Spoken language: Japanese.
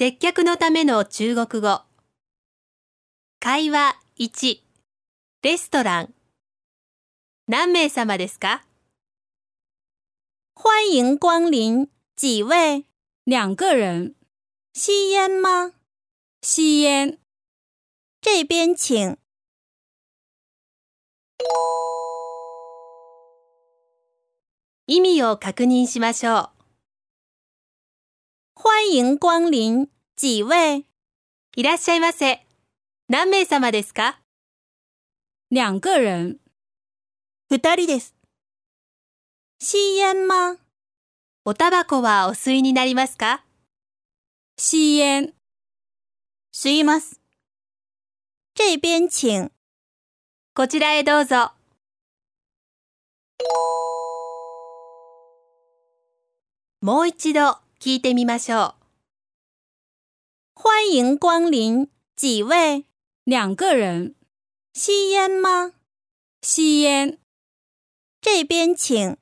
接客のための中国語。会話1、レストラン。何名様ですか？欢迎光临，几位？两个人。吸烟吗？吸烟。这边请。意味を確認しましょう。欢迎光临，几位？いらっしゃいませ。何名様ですか？两个人。二人です。吸烟吗？おタバコはお吸いになりますか？吸烟。吸います。这边请。こちらへどうぞ。もう一度聞いてみましょう。欢迎光临，几位？两个人。吸烟吗？吸烟。这边请。